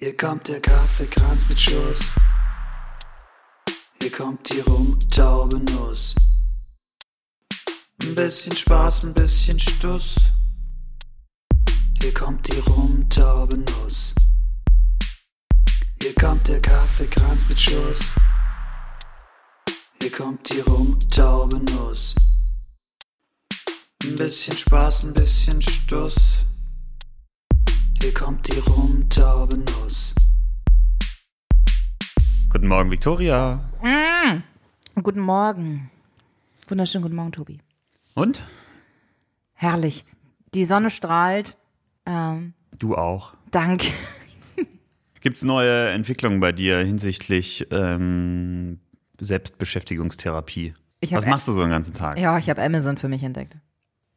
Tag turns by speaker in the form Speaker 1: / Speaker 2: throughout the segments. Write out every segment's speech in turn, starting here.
Speaker 1: Hier kommt der Kaffeekranz mit Schuss. Hier kommt die rumtaube Nuss. Ein bisschen Spaß, ein bisschen Stuss. Hier kommt die rumtaube Nuss. Hier kommt der Kaffeekranz mit Schuss. Hier kommt die rumtaube Nuss. Ein bisschen Spaß, ein bisschen Stuss. Hier kommt die rumtaube Nuss.
Speaker 2: Guten Morgen, Victoria.
Speaker 3: Guten Morgen. Wunderschönen guten Morgen, Tobi.
Speaker 2: Und?
Speaker 3: Herrlich. Die Sonne strahlt. Ähm,
Speaker 2: Du auch.
Speaker 3: dank.
Speaker 2: Gibt es neue Entwicklungen bei dir hinsichtlich ähm, Selbstbeschäftigungstherapie? Was machst du so den ganzen Tag?
Speaker 3: Ja, ich habe Amazon für mich entdeckt.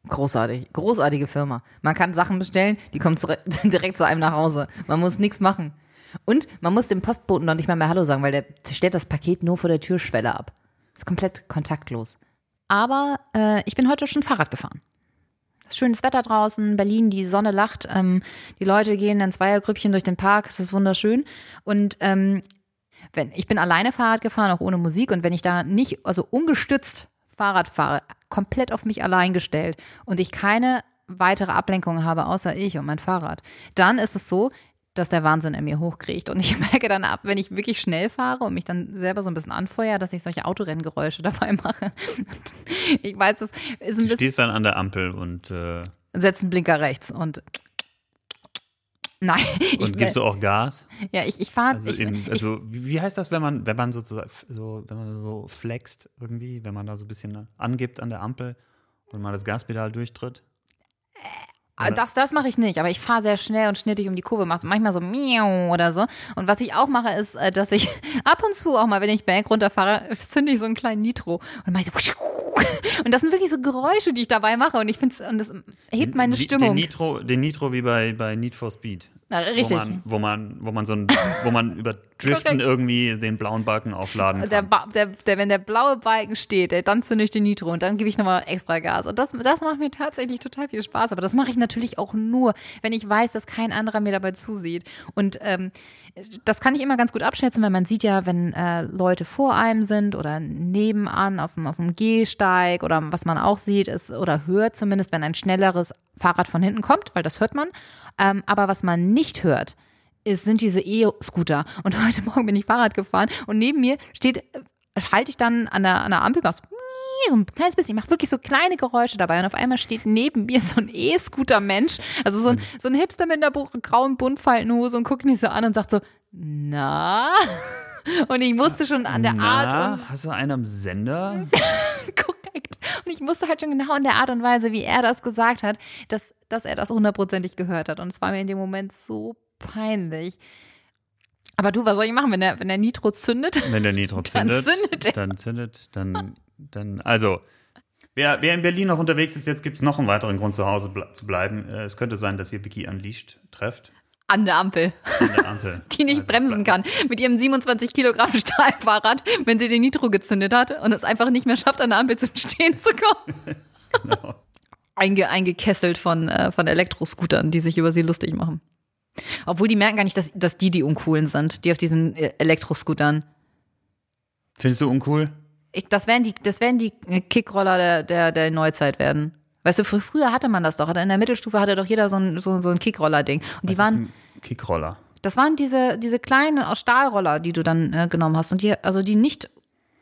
Speaker 3: Großartig. Großartige Firma. Man kann Sachen bestellen, die kommen zurück, direkt zu einem nach Hause. Man muss nichts machen. Und man muss dem Postboten noch nicht mal mehr Hallo sagen, weil der stellt das Paket nur vor der Türschwelle ab. Ist komplett kontaktlos. Aber äh, ich bin heute schon Fahrrad gefahren. Schönes Wetter draußen, Berlin, die Sonne lacht, ähm, die Leute gehen in Zweiergrüppchen durch den Park, es ist wunderschön. Und ähm, wenn ich bin alleine Fahrrad gefahren, auch ohne Musik, und wenn ich da nicht, also ungestützt Fahrrad fahre, komplett auf mich allein gestellt und ich keine weitere Ablenkung habe, außer ich und mein Fahrrad, dann ist es so, dass der Wahnsinn in mir hochkriegt. Und ich merke dann ab, wenn ich wirklich schnell fahre und mich dann selber so ein bisschen anfeuere, dass ich solche Autorenngeräusche dabei mache. Ich weiß, es ist ein
Speaker 2: Du
Speaker 3: bisschen
Speaker 2: stehst dann an der Ampel und, äh,
Speaker 3: setzt einen Blinker rechts und Nein, ich,
Speaker 2: und gibst du auch Gas?
Speaker 3: ja, ich, ich fahre.
Speaker 2: Also,
Speaker 3: ich,
Speaker 2: in,
Speaker 3: ich,
Speaker 2: also wie wie heißt das, wenn man, wenn man sozusagen so, wenn man so flext irgendwie, wenn man da so ein bisschen angibt an der Ampel und mal das Gaspedal durchtritt?
Speaker 3: Ah, Das, das mache ich nicht, aber ich fahre sehr schnell und schnittig um die Kurve, mache manchmal so miau oder so. Und was ich auch mache, ist, äh, dass ich ab und zu auch mal, wenn ich Berg runterfahre, zünde ich so einen kleinen Nitro und mache ich so und das sind wirklich so Geräusche, die ich dabei mache und ich finde und das hebt meine Stimmung.
Speaker 2: Den Nitro, den Nitro wie bei, bei Need for Speed.
Speaker 3: Na, richtig.
Speaker 2: Wo man, wo man, wo man so ein, wo man über Driften irgendwie den blauen Balken aufladen kann.
Speaker 3: Der, ba der, der, wenn der blaue Balken steht, dann zünde ich den Nitro und dann gebe ich nochmal extra Gas. Und das, das macht mir tatsächlich total viel Spaß. Aber das mache ich natürlich auch nur, wenn ich weiß, dass kein anderer mir dabei zusieht. Und ähm, das kann ich immer ganz gut abschätzen, weil man sieht ja, wenn äh, Leute vor einem sind oder nebenan auf dem, auf dem Gehsteig oder was man auch sieht, ist oder hört zumindest, wenn ein schnelleres Fahrrad von hinten kommt, weil das hört man. Ähm, aber was man nicht hört, ist, sind diese E-Scooter. Und heute Morgen bin ich Fahrrad gefahren und neben mir steht, äh, halte ich dann an der, an der Ampel, mach so, ein kleines bisschen, ich mache wirklich so kleine Geräusche dabei und auf einmal steht neben mir so ein E-Scooter-Mensch, also so ein, so ein Hipster mit einer grauen Buntfaltenhose und guckt mich so an und sagt so, na? Und ich musste schon an der Art
Speaker 2: Na,
Speaker 3: und
Speaker 2: hast du einen am Sender?
Speaker 3: Korrekt. Und ich musste halt schon genau in der Art und Weise, wie er das gesagt hat, dass, dass er das hundertprozentig gehört hat. Und es war mir in dem Moment so peinlich. Aber du, was soll ich machen, wenn der, wenn der Nitro zündet?
Speaker 2: Wenn der Nitro
Speaker 3: Dann
Speaker 2: zündet,
Speaker 3: zündet er.
Speaker 2: dann zündet, dann, dann, also, wer, wer in Berlin noch unterwegs ist, jetzt gibt es noch einen weiteren Grund, zu Hause ble zu bleiben. Äh, Es könnte sein, dass ihr Vicky Unleashed trefft.
Speaker 3: An der Ampel,
Speaker 2: An der Ampel.
Speaker 3: die nicht
Speaker 2: Also,
Speaker 3: bremsen kann. Mit ihrem 27 Kilogramm Stahlfahrrad, wenn sie den Nitro gezündet hat und es einfach nicht mehr schafft, an der Ampel zum Stehen zu kommen.
Speaker 2: Genau.
Speaker 3: Einge, eingekesselt von, äh, von Elektroscootern, die sich über sie lustig machen. Obwohl die merken gar nicht, dass, dass die die Uncoolen sind, die auf diesen äh, Elektroscootern.
Speaker 2: Findest du uncool?
Speaker 3: Ich, das werden die, das werden die äh, Kickroller der, der, der Neuzeit werden. Weißt du, fr- früher hatte man das doch. In der Mittelstufe hatte doch jeder so ein, so, so ein Kickroller-Ding. Und die waren,
Speaker 2: Kickroller.
Speaker 3: das waren diese, diese kleinen aus Stahlroller, die du dann äh, genommen hast. Und die, also die nicht,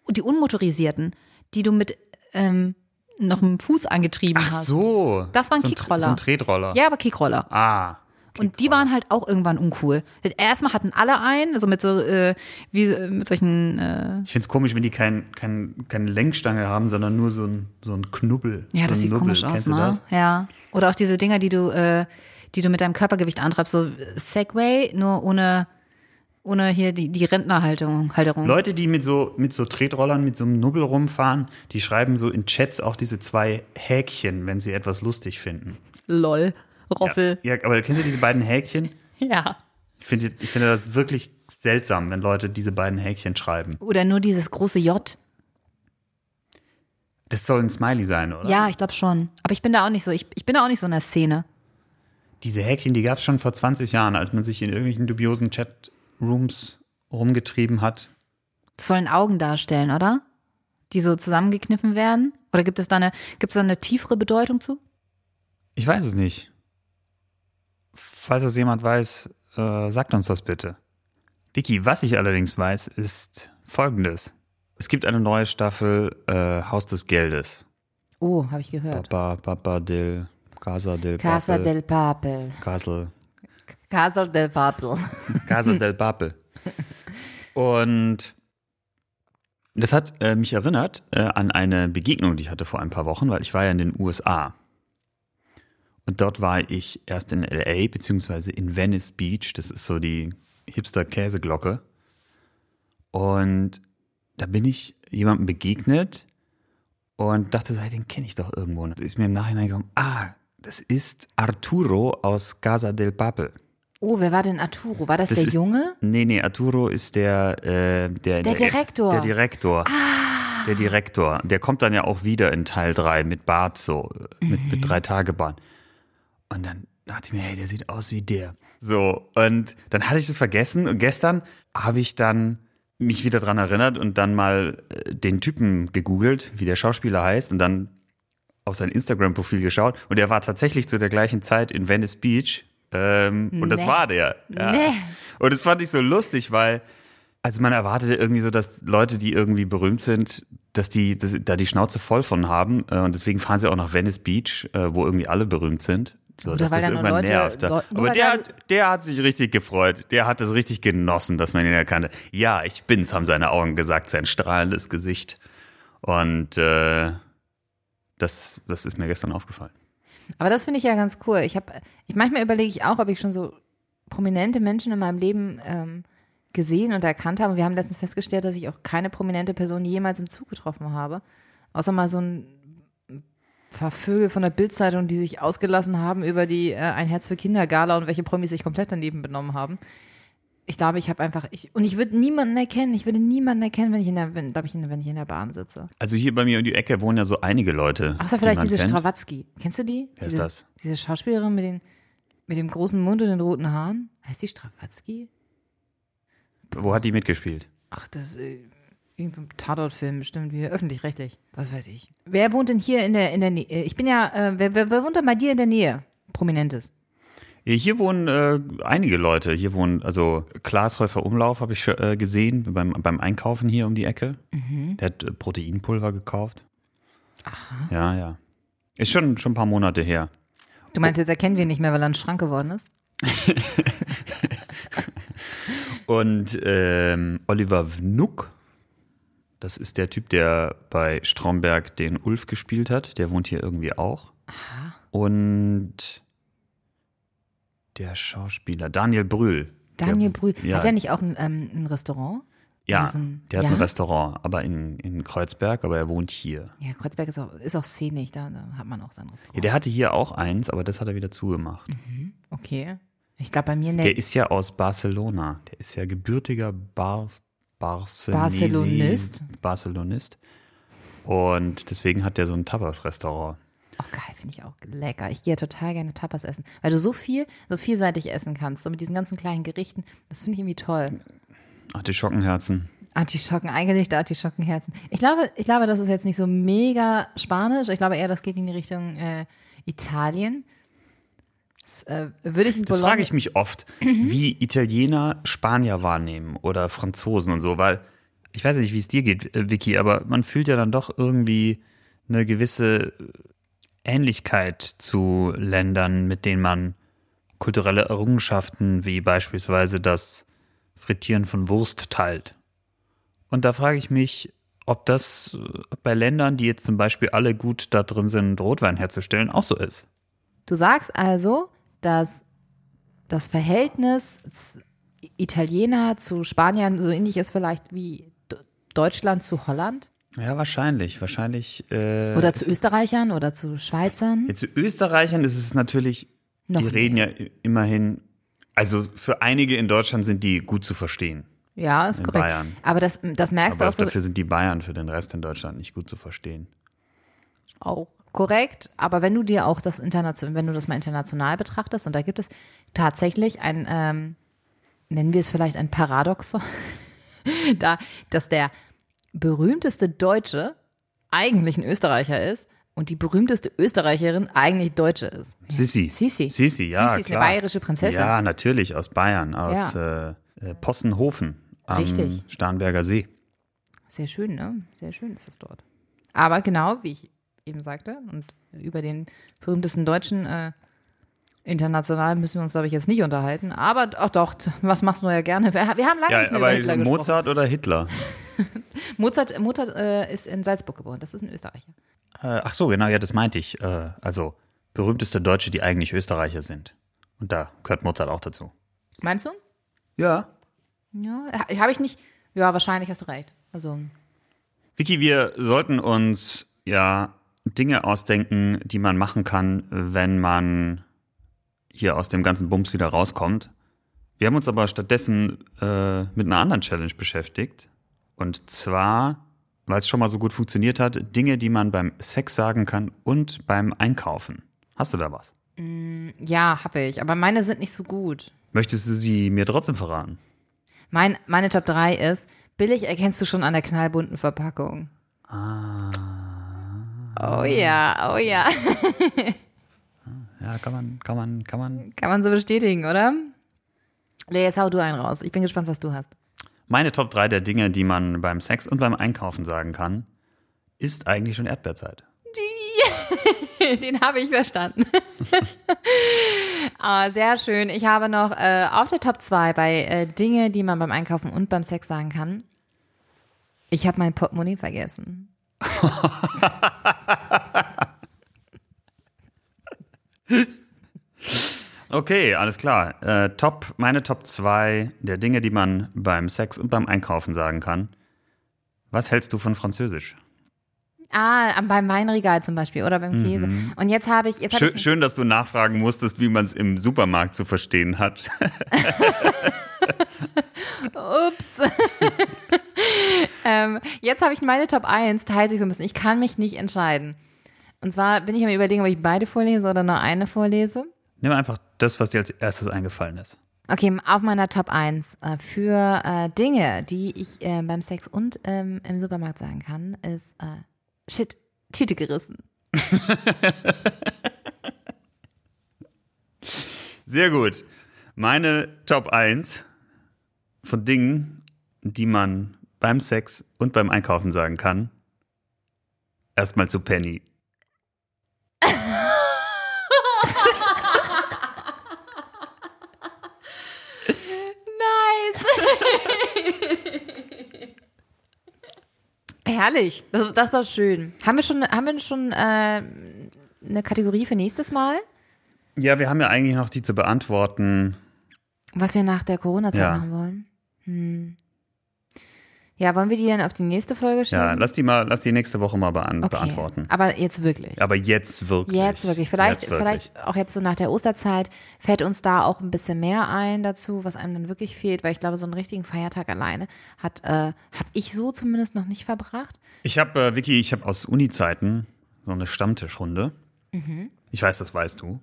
Speaker 3: die unmotorisierten, die du mit ähm, noch einem Fuß angetrieben
Speaker 2: Ach
Speaker 3: hast.
Speaker 2: so.
Speaker 3: Das war ein
Speaker 2: so
Speaker 3: Kickroller.
Speaker 2: So ein Tretroller.
Speaker 3: Ja, aber Kickroller.
Speaker 2: Ah.
Speaker 3: Und die waren halt auch irgendwann uncool. Erstmal hatten alle einen, so mit so, äh, wie äh, mit solchen, äh,
Speaker 2: Ich finde es komisch, wenn die kein, kein, keine Lenkstange haben, sondern nur so ein, so ein Knubbel.
Speaker 3: ja, das sieht
Speaker 2: Nubbel.
Speaker 3: komisch aus,
Speaker 2: Kennst
Speaker 3: ne?
Speaker 2: du das?
Speaker 3: Ja. Oder auch diese Dinger, die du, äh, die du mit deinem Körpergewicht antreibst, so Segway, nur ohne, ohne hier die, die Rentnerhalterung. Halterung.
Speaker 2: Leute, die mit so, mit so Tretrollern, mit so einem Nubbel rumfahren, die schreiben so in Chats auch diese zwei Häkchen, wenn sie etwas lustig finden.
Speaker 3: Lol. Roffel.
Speaker 2: Ja, aber kennst du diese beiden Häkchen?
Speaker 3: Ja.
Speaker 2: Ich finde, ich finde das wirklich seltsam, wenn Leute diese beiden Häkchen schreiben.
Speaker 3: Oder nur dieses große J.
Speaker 2: Das soll ein Smiley sein, oder?
Speaker 3: Ja, ich glaube schon. Aber ich bin da auch nicht so, ich, ich bin da auch nicht so in der Szene.
Speaker 2: Diese Häkchen, die gab es schon vor 20 Jahren, als man sich in irgendwelchen dubiosen Chatrooms rumgetrieben hat.
Speaker 3: Das sollen Augen darstellen, oder? Die so zusammengekniffen werden? Oder gibt es da eine, gibt es da eine tiefere Bedeutung zu?
Speaker 2: Ich weiß es nicht. Falls das jemand weiß, äh, sagt uns das bitte. Vicky, was ich allerdings weiß, ist folgendes. Es gibt eine neue Staffel äh, Haus des Geldes.
Speaker 3: Oh, habe ich gehört.
Speaker 2: Papa, Papa del Casa del
Speaker 3: Casa
Speaker 2: Papel.
Speaker 3: del Papel.
Speaker 2: Castle.
Speaker 3: Casa del Papel.
Speaker 2: Casa del Papel. Und das hat äh, mich erinnert äh, an eine Begegnung, die ich hatte vor ein paar Wochen, weil ich war ja in den USA. Und dort war ich erst in LA, beziehungsweise in Venice Beach. Das ist so die Hipster-Käseglocke. Und da bin ich jemandem begegnet und dachte, den kenne ich doch irgendwo. Und ist mir im Nachhinein gekommen, ah, das ist Arturo aus Casa del Papel.
Speaker 3: Oh, wer war denn Arturo? War das,
Speaker 2: Das
Speaker 3: der
Speaker 2: ist-
Speaker 3: Junge?
Speaker 2: Nee, nee, Arturo ist der, äh, der,
Speaker 3: Der Direktor.
Speaker 2: Der Direktor. Der Direktor. Der kommt dann ja auch wieder in Teil 3 mit Bart, so, mit, mit drei Tagebahn. Und dann dachte ich mir, hey, der sieht aus wie der. So, und dann hatte ich das vergessen und gestern habe ich dann mich wieder dran erinnert und dann mal äh, den Typen gegoogelt, wie der Schauspieler heißt und dann auf sein Instagram-Profil geschaut und er war tatsächlich zu der gleichen Zeit in Venice Beach ähm, und das
Speaker 3: Nee.
Speaker 2: war der. Ja.
Speaker 3: Nee.
Speaker 2: Und das fand ich so lustig, weil also man erwartete irgendwie so, dass Leute, die irgendwie berühmt sind, dass die dass, da die Schnauze voll von haben äh, und deswegen fahren sie auch nach Venice Beach, äh, wo irgendwie alle berühmt sind. So,
Speaker 3: Oder
Speaker 2: dass das irgendwann
Speaker 3: Leute-
Speaker 2: nervt.
Speaker 3: Leu- nur
Speaker 2: Aber der, hat, der hat sich richtig gefreut. Der hat es richtig genossen, dass man ihn erkannte. Ja, ich bin's, haben seine Augen gesagt, sein strahlendes Gesicht. Und äh, das, das ist mir gestern aufgefallen.
Speaker 3: Aber das finde ich ja ganz cool. Ich habe, ich manchmal überlege ich auch, ob ich schon so prominente Menschen in meinem Leben ähm, gesehen und erkannt habe. Und wir haben letztens festgestellt, dass ich auch keine prominente Person jemals im Zug getroffen habe. Außer mal so ein paar Vögel von der Bildzeitung, die sich ausgelassen haben über die äh, Ein Herz für Kinder Gala und welche Promis sich komplett daneben benommen haben. Ich glaube, ich habe einfach, ich, und ich würde niemanden erkennen, ich würde niemanden erkennen, wenn ich in der, wenn, ich, in, wenn ich in der Bahn sitze.
Speaker 2: Also hier bei mir um die Ecke wohnen ja so einige Leute.
Speaker 3: Außer
Speaker 2: die
Speaker 3: vielleicht
Speaker 2: man
Speaker 3: diese
Speaker 2: kennt.
Speaker 3: Stravatsky. Kennst du die?
Speaker 2: Wer ist
Speaker 3: diese,
Speaker 2: das?
Speaker 3: Diese Schauspielerin mit, den, mit dem großen Mund und den roten Haaren. Heißt die Stravatsky?
Speaker 2: Wo hat die mitgespielt?
Speaker 3: Ach, das ist äh, irgendein so Tatort-Film bestimmt, wie öffentlich-rechtlich. Was weiß ich. Wer wohnt denn hier in der, in der Nähe? Ich bin ja, äh, wer, wer, wer wohnt denn bei dir in der Nähe? Prominentes.
Speaker 2: Hier wohnen äh, einige Leute. Hier wohnen, also Klaas Häufer Umlauf habe ich äh, gesehen beim, beim Einkaufen hier um die Ecke.
Speaker 3: Mhm.
Speaker 2: Der hat äh, Proteinpulver gekauft. Aha. Ja, ja. Ist schon, schon ein paar Monate her.
Speaker 3: Du meinst, jetzt erkennen wir ihn nicht mehr, weil er ein Schrank geworden ist?
Speaker 2: Und ähm, Oliver Wnuck, das ist der Typ, der bei Stromberg den Ulf gespielt hat. Der wohnt hier irgendwie auch. Und der Schauspieler Daniel Brühl.
Speaker 3: Daniel
Speaker 2: der,
Speaker 3: Brühl.
Speaker 2: Ja,
Speaker 3: Hat er nicht auch ein, ähm, ein Restaurant?
Speaker 2: Ja,
Speaker 3: so ein-
Speaker 2: der hat
Speaker 3: ja?
Speaker 2: ein Restaurant, aber in, in Kreuzberg, aber er wohnt hier.
Speaker 3: Ja, Kreuzberg ist auch, ist auch szenisch, da, da hat man auch sein Restaurant.
Speaker 2: Ja, der hatte hier auch eins, aber das hat er wieder zugemacht.
Speaker 3: okay. Ich glaube, bei mir in der,
Speaker 2: Der ist ja aus Barcelona. Der ist ja gebürtiger Bar
Speaker 3: Barcelonist.
Speaker 2: Barcelonist. Und deswegen hat der so ein Tapas-Restaurant.
Speaker 3: Oh, geil, finde ich auch lecker. Ich gehe ja total gerne Tapas essen, weil du so viel, so vielseitig essen kannst, so mit diesen ganzen kleinen Gerichten. Das finde ich irgendwie toll.
Speaker 2: Artischockenherzen.
Speaker 3: Artischocken, eingelegte Artischockenherzen. Ich glaube, ich glaube, das ist jetzt nicht so mega spanisch. Ich glaube eher, das geht in die Richtung äh, Italien. Das äh, würde ich in
Speaker 2: Das frage ich mich oft, wie Italiener Spanier wahrnehmen oder Franzosen und so, weil ich weiß nicht, wie es dir geht, äh, Vicky, aber man fühlt ja dann doch irgendwie eine gewisse Ähnlichkeit zu Ländern, mit denen man kulturelle Errungenschaften wie beispielsweise das Frittieren von Wurst teilt. Und da frage ich mich, ob das bei Ländern, die jetzt zum Beispiel alle gut da drin sind, Rotwein herzustellen, auch so ist.
Speaker 3: Du sagst also, dass das Verhältnis Italiener zu Spaniern so ähnlich ist vielleicht wie Deutschland zu Holland
Speaker 2: Ja, wahrscheinlich. Wahrscheinlich. Äh,
Speaker 3: oder zu Österreichern oder zu Schweizern.
Speaker 2: Jetzt zu Österreichern ist es natürlich,
Speaker 3: Noch
Speaker 2: die
Speaker 3: mehr.
Speaker 2: reden ja immerhin, also für einige in Deutschland sind die gut zu verstehen.
Speaker 3: Ja, ist
Speaker 2: in
Speaker 3: korrekt.
Speaker 2: Bayern.
Speaker 3: Aber das, das merkst
Speaker 2: Aber
Speaker 3: du auch so.
Speaker 2: dafür sind die Bayern für den Rest in Deutschland nicht gut zu verstehen.
Speaker 3: Auch korrekt, aber wenn du dir auch das international, wenn du das mal international betrachtest, und da gibt es tatsächlich ein, ähm, nennen wir es vielleicht ein Paradoxon, da, dass der berühmteste Deutsche eigentlich ein Österreicher ist und die berühmteste Österreicherin eigentlich Deutsche ist.
Speaker 2: Sissi.
Speaker 3: Sissi.
Speaker 2: Sissi, ja.
Speaker 3: Sissi ist eine
Speaker 2: klar.
Speaker 3: bayerische Prinzessin.
Speaker 2: Ja, natürlich, aus Bayern, aus äh, äh, Possenhofen am
Speaker 3: Richtig.
Speaker 2: Starnberger See.
Speaker 3: Sehr schön, ne? Sehr schön ist es dort. Aber genau, wie ich eben sagte, und über den berühmtesten Deutschen äh, international müssen wir uns, glaube ich, jetzt nicht unterhalten. Aber auch doch, was machst du ja gerne? Wir, haben lange nicht
Speaker 2: Ja,
Speaker 3: mehr über
Speaker 2: aber
Speaker 3: Hitler gesprochen.
Speaker 2: Mozart oder Hitler?
Speaker 3: Mozart, Mozart äh, ist in Salzburg geboren, das ist ein Österreicher.
Speaker 2: Äh, ach so, genau, ja, das meinte ich. Äh, also berühmteste Deutsche, die eigentlich Österreicher sind. Und da gehört Mozart auch dazu.
Speaker 3: Meinst du?
Speaker 2: Ja.
Speaker 3: Ja, habe ich nicht. Ja, wahrscheinlich hast du recht. Also,
Speaker 2: Vicky, wir sollten uns ja Dinge ausdenken, die man machen kann, wenn man hier aus dem ganzen Bums wieder rauskommt. Wir haben uns aber stattdessen äh, mit einer anderen Challenge beschäftigt. Und zwar, weil es schon mal so gut funktioniert hat, Dinge, die man beim Sex sagen kann und beim Einkaufen. Hast du da was?
Speaker 3: ja, habe ich. Aber meine sind nicht so gut.
Speaker 2: Möchtest du sie mir trotzdem verraten?
Speaker 3: Mein, meine Top 3 ist, billig erkennst du schon an der knallbunten Verpackung.
Speaker 2: Ah.
Speaker 3: Oh ja, oh ja.
Speaker 2: Ja, kann man, kann man, kann man.
Speaker 3: Kann man so bestätigen, oder? Nee, jetzt hau du einen raus. Ich bin gespannt, was du hast.
Speaker 2: Meine Top 3 der Dinge, die man beim Sex und beim Einkaufen sagen kann, ist eigentlich schon Erdbeerzeit.
Speaker 3: Den habe ich verstanden. ah, sehr schön. Ich habe noch äh, auf der Top 2 bei äh, Dinge, die man beim Einkaufen und beim Sex sagen kann. Ich habe mein Portemonnaie vergessen.
Speaker 2: Okay, alles klar. Äh, top, meine Top 2 der Dinge, die man beim Sex und beim Einkaufen sagen kann. Was hältst du von Französisch?
Speaker 3: Ah, beim Weinregal zum Beispiel oder beim Käse. Und jetzt habe ich. Jetzt habe
Speaker 2: Schön,
Speaker 3: ich
Speaker 2: schön, dass du nachfragen musstest, wie man es im Supermarkt zu verstehen hat.
Speaker 3: Ups. ähm, jetzt habe ich meine Top 1, teilt sich so ein bisschen. Ich kann mich nicht entscheiden. Und zwar bin ich am überlegen, ob ich beide vorlese oder nur eine vorlese.
Speaker 2: Nimm einfach das, was dir als erstes eingefallen ist.
Speaker 3: Okay, auf meiner Top 1 äh, für äh, Dinge, die ich äh, beim Sex und ähm, im Supermarkt sagen kann, ist äh, Shit, Tüte gerissen.
Speaker 2: Sehr gut. Meine Top 1 von Dingen, die man beim Sex und beim Einkaufen sagen kann. Erstmal zu Penny.
Speaker 3: Herrlich, das, das war schön. Haben wir schon, haben wir schon äh, eine Kategorie für nächstes Mal?
Speaker 2: Ja, wir haben ja eigentlich noch die zu beantworten.
Speaker 3: Was wir nach der Corona-Zeit
Speaker 2: Ja.
Speaker 3: machen wollen? Hm. Ja, wollen wir die dann auf die nächste Folge schieben?
Speaker 2: Ja, lass die mal, lass die nächste Woche mal bean
Speaker 3: okay.
Speaker 2: beantworten.
Speaker 3: Aber jetzt wirklich.
Speaker 2: Aber jetzt wirklich.
Speaker 3: Jetzt wirklich. Vielleicht,
Speaker 2: Jetzt wirklich.
Speaker 3: vielleicht auch jetzt so nach der Osterzeit fällt uns da auch ein bisschen mehr ein dazu, was einem dann wirklich fehlt, weil ich glaube, so einen richtigen Feiertag alleine hat, äh, habe ich so zumindest noch nicht verbracht.
Speaker 2: Ich habe, äh, Vicky, ich habe aus Uni-Zeiten so eine Stammtischrunde.
Speaker 3: Mhm.
Speaker 2: Ich weiß, das weißt du.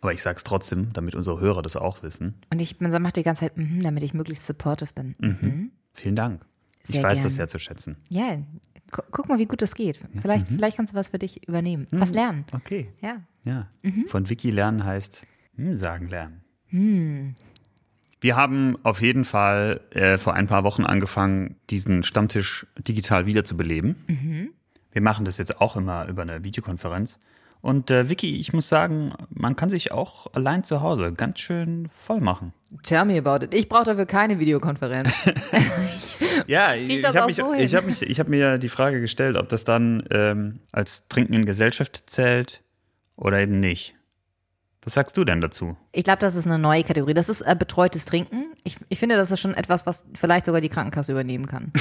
Speaker 2: Aber ich sag's trotzdem, damit unsere Hörer das auch wissen.
Speaker 3: Und ich man macht die ganze Zeit, mhm, damit ich möglichst supportive bin. Mhm.
Speaker 2: Vielen Dank.
Speaker 3: Sehr
Speaker 2: ich weiß
Speaker 3: gern.
Speaker 2: das sehr zu schätzen.
Speaker 3: Ja, gu guck mal, wie gut das geht. Vielleicht, vielleicht kannst du was für dich übernehmen. Was lernen.
Speaker 2: Okay.
Speaker 3: Ja.
Speaker 2: Ja.
Speaker 3: Mhm.
Speaker 2: Von Vicky lernen heißt hm, sagen lernen. Wir haben auf jeden Fall äh, vor ein paar Wochen angefangen, diesen Stammtisch digital wiederzubeleben.
Speaker 3: Mhm.
Speaker 2: Wir machen das jetzt auch immer über eine Videokonferenz. Und äh, Vicky, ich muss sagen, man kann sich auch allein zu Hause ganz schön voll machen.
Speaker 3: Tell me about it. Ich brauche dafür keine Videokonferenz.
Speaker 2: Ja, ich
Speaker 3: das
Speaker 2: habe mich,
Speaker 3: so
Speaker 2: ich habe mich, ich habe mir die Frage gestellt, ob das dann ähm, als Trinken in Gesellschaft zählt oder eben nicht. Was sagst du denn dazu?
Speaker 3: Ich glaube, das ist eine neue Kategorie. Das ist äh, betreutes Trinken. Ich, ich finde, das ist schon etwas, was vielleicht sogar die Krankenkasse übernehmen kann.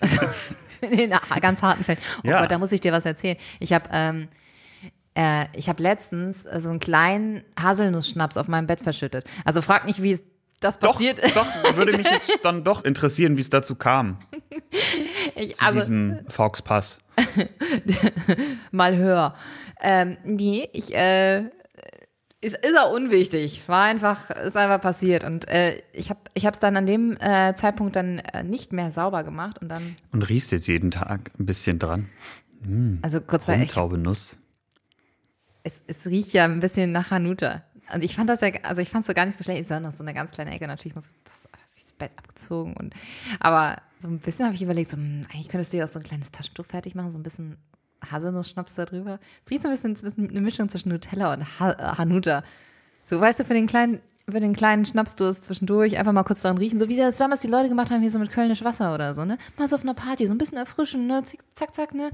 Speaker 3: also, in ganz harten Fällen. Oh
Speaker 2: Ja.
Speaker 3: Gott, da muss ich dir was erzählen. Ich habe ähm, äh, ich habe letztens äh, so einen kleinen Haselnussschnaps auf meinem Bett verschüttet. Also frag nicht, wie es das
Speaker 2: Doch,
Speaker 3: passiert.
Speaker 2: doch, würde mich jetzt dann doch interessieren, wie es dazu kam,
Speaker 3: Ich,
Speaker 2: zu
Speaker 3: also,
Speaker 2: diesem Fauxpass.
Speaker 3: mal hör. Ähm, nee, ich, äh, ist, ist auch unwichtig. War einfach, ist einfach passiert. Und äh, ich habe ich es dann an dem äh, Zeitpunkt dann äh, nicht mehr sauber gemacht und dann.
Speaker 2: Und riechst jetzt jeden Tag ein bisschen dran.
Speaker 3: Also kurz vor ich,
Speaker 2: Nuss.
Speaker 3: Es, es riecht ja ein bisschen nach Hanuta. Und ich fand das ja, also ich fand es so gar nicht so schlecht. Ich sah noch so eine ganz kleine Ecke. Natürlich muss das, das Bett abgezogen und, aber so ein bisschen habe ich überlegt, so, hm, eigentlich könntest du dir auch so ein kleines Taschentuch fertig machen, so ein bisschen Haselnuss-Schnaps da drüber. Es riecht so ein bisschen, es ist eine Mischung zwischen Nutella und ha äh, Hanuta. So, weißt du, für den kleinen, für den kleinen Schnapsdurst zwischendurch einfach mal kurz dran riechen, so wie das damals die Leute gemacht haben, hier so mit Kölnisch Wasser oder so, ne? Mal so auf einer Party, so ein bisschen erfrischen, ne? Zick, zack, zack, ne?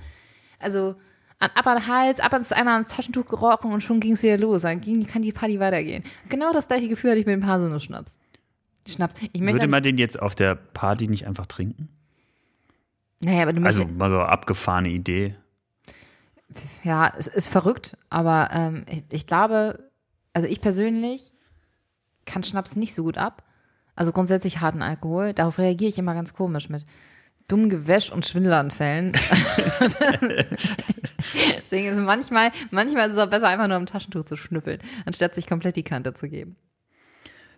Speaker 3: Also, an, ab an den Hals, ab ans einmal ans Taschentuch gerochen und schon ging es wieder los. Dann ging, kann die Party weitergehen. Genau das gleiche Gefühl hatte ich mit dem Haselnuss-Schnaps. Schnaps. Ich möchte
Speaker 2: Würde man den jetzt auf der Party nicht einfach trinken?
Speaker 3: naja, aber du
Speaker 2: Also mal so abgefahrene Idee.
Speaker 3: ja, es ist verrückt, aber ähm, ich, ich glaube, also ich persönlich kann Schnaps nicht so gut ab. Also grundsätzlich harten Alkohol. Darauf reagiere ich immer ganz komisch mit dummem Gewäsch und Schwindelanfällen. Deswegen ist es manchmal, manchmal ist es auch besser, einfach nur am Taschentuch zu schnüffeln, anstatt sich komplett die Kante zu geben.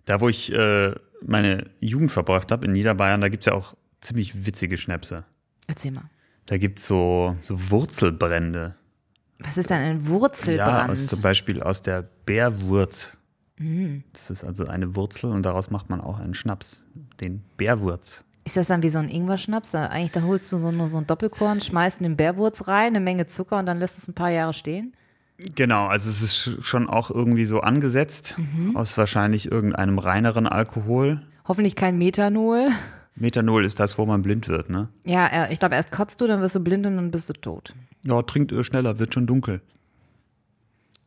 Speaker 2: Da, wo ich äh, meine Jugend verbracht habe, in Niederbayern, da gibt's ja auch ziemlich witzige Schnäpse.
Speaker 3: Erzähl mal.
Speaker 2: Da gibt's so, so Wurzelbrände.
Speaker 3: Was ist denn ein
Speaker 2: Ja,
Speaker 3: Wurzelbrand?
Speaker 2: aus, zum Beispiel aus der Bärwurz.
Speaker 3: Mhm.
Speaker 2: Das ist also eine Wurzel und daraus macht man auch einen Schnaps, den Bärwurz.
Speaker 3: Ist das dann wie so ein Ingwer-Schnaps? Eigentlich, da holst du so, nur so ein Doppelkorn, schmeißt den Bärwurz rein, eine Menge Zucker und dann lässt es ein paar Jahre stehen?
Speaker 2: Genau, also es ist schon auch irgendwie so angesetzt
Speaker 3: Mhm.
Speaker 2: aus wahrscheinlich irgendeinem reineren Alkohol.
Speaker 3: Hoffentlich kein Methanol.
Speaker 2: Methanol ist das, wo man blind wird, ne?
Speaker 3: Ja, äh, ich glaube, erst kotzt du, dann wirst du blind und dann bist du tot.
Speaker 2: Ja, trinkt ihr schneller, wird schon dunkel.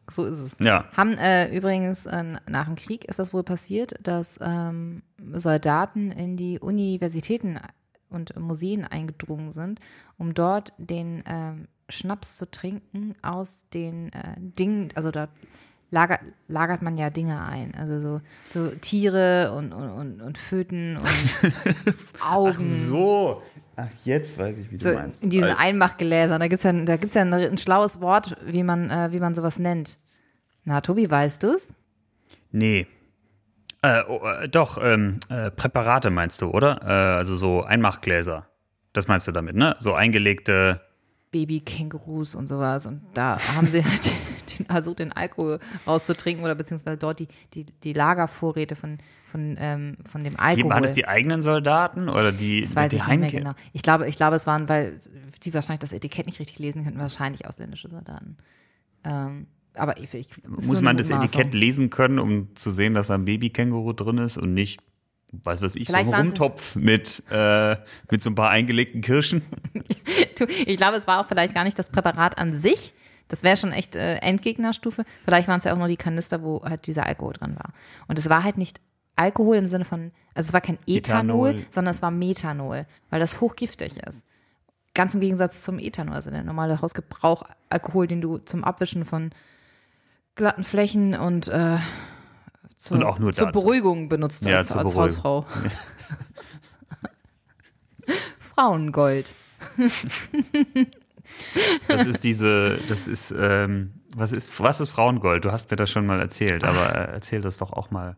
Speaker 3: So ist es.
Speaker 2: Ja,
Speaker 3: Haben äh, übrigens äh, nach dem Krieg ist das wohl passiert, dass ähm, Soldaten in die Universitäten und Museen eingedrungen sind, um dort den ähm, Schnaps zu trinken aus den äh, Dingen, also da lagert, lagert man ja Dinge ein, also so, so Tiere und, und, und, und Föten und Augen.
Speaker 2: so. Ach, jetzt weiß ich, wie
Speaker 3: So in diesen Einmachgläsern. Da gibt's ja, da gibt's ja ein, ein schlaues Wort, wie man, äh, wie man sowas nennt. Na, Tobi, weißt du's?
Speaker 2: Nee. Äh, oh, äh, doch, ähm, äh, Präparate meinst du, oder? Äh, also so Einmachgläser. Das meinst du damit, ne? So eingelegte.
Speaker 3: Babykängurus und sowas. Und da haben sie halt den, versucht, den Alkohol rauszutrinken oder beziehungsweise dort die, die, die Lagervorräte von, von, ähm, von dem Alkohol.
Speaker 2: waren das die eigenen Soldaten oder die,
Speaker 3: das weiß
Speaker 2: die
Speaker 3: ich nicht mehr
Speaker 2: Heimke-
Speaker 3: genau. Ich glaube, ich glaube, es waren, weil die wahrscheinlich das Etikett nicht richtig lesen könnten, wahrscheinlich ausländische Soldaten. Ähm, aber ich, ich
Speaker 2: Muss man das. Etikett lesen können, um zu sehen, dass da ein Babykänguru drin ist und nicht, weiß was ich, so
Speaker 3: Vielleicht
Speaker 2: ein
Speaker 3: waren's-
Speaker 2: Rumtopf mit, äh, mit so ein paar eingelegten Kirschen?
Speaker 3: Du, ich glaube, es war auch vielleicht gar nicht das Präparat an sich. Das wäre schon echt äh, Endgegnerstufe. Vielleicht waren es ja auch nur die Kanister, wo halt dieser Alkohol drin war. Und es war halt nicht Alkohol im Sinne von, also es war kein Ethanol,
Speaker 2: Ethanol.
Speaker 3: sondern es war Methanol, weil das hochgiftig ist. Ganz im Gegensatz zum Ethanol, also der normale Hausgebrauch-Alkohol, den du zum Abwischen von glatten Flächen und, äh, zur,
Speaker 2: Und auch nur
Speaker 3: zur
Speaker 2: dazu.
Speaker 3: Beruhigung benutzt
Speaker 2: Ja,
Speaker 3: als, als
Speaker 2: Beruhigung.
Speaker 3: Hausfrau. Frauengold.
Speaker 2: Das ist diese, das ist, ähm, was ist, was ist Frauengold? Du hast mir das schon mal erzählt, aber äh, erzähl das doch auch mal.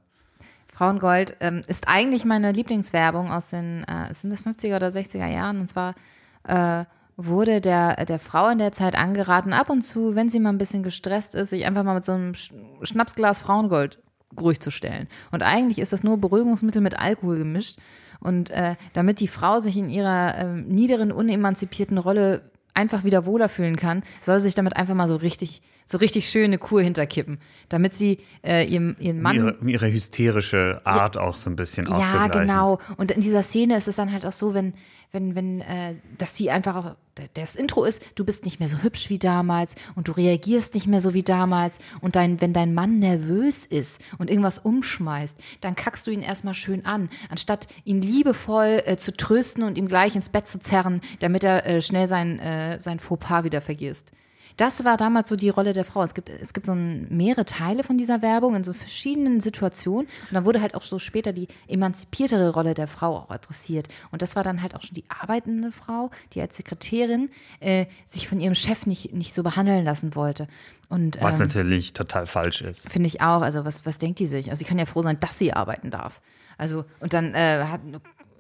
Speaker 3: Frauengold ähm, ist eigentlich meine Lieblingswerbung aus den, äh, sind das 50er oder 60er Jahren? Und zwar äh, wurde der, der Frau in der Zeit angeraten, ab und zu, wenn sie mal ein bisschen gestresst ist, sich einfach mal mit so einem Sch Schnapsglas Frauengold ruhig zu stellen. Und eigentlich ist das nur Beruhigungsmittel mit Alkohol gemischt. Und äh, damit die Frau sich in ihrer ähm, niederen, unemanzipierten Rolle einfach wieder wohler fühlen kann, soll sie sich damit einfach mal so richtig, so richtig schöne Kur hinterkippen, damit sie äh, ihrem, ihren
Speaker 2: Um
Speaker 3: Mann
Speaker 2: ihre, um ihre hysterische Art auch so ein bisschen
Speaker 3: ja, genau. Und in dieser Szene ist es dann halt auch so, wenn, wenn, wenn, äh, dass die einfach auch, das Intro ist, du bist nicht mehr so hübsch wie damals und du reagierst nicht mehr so wie damals. Und dein, wenn dein Mann nervös ist und irgendwas umschmeißt, dann kackst du ihn erstmal schön an, anstatt ihn liebevoll äh, zu trösten und ihm gleich ins Bett zu zerren, damit er äh, schnell sein, äh, sein Fauxpas wieder vergisst. Das war damals so die Rolle der Frau. Es gibt, es gibt so ein, mehrere Teile von dieser Werbung in so verschiedenen Situationen. Und dann wurde halt auch so später die emanzipiertere Rolle der Frau auch adressiert. Und das war dann halt auch schon die arbeitende Frau, die als Sekretärin äh, sich von ihrem Chef nicht, nicht so behandeln lassen wollte. Und,
Speaker 2: Was
Speaker 3: ähm,
Speaker 2: natürlich total falsch ist.
Speaker 3: Finde ich auch. Also was, was denkt die sich? Also sie kann ja froh sein, dass sie arbeiten darf. Also und dann äh, hat,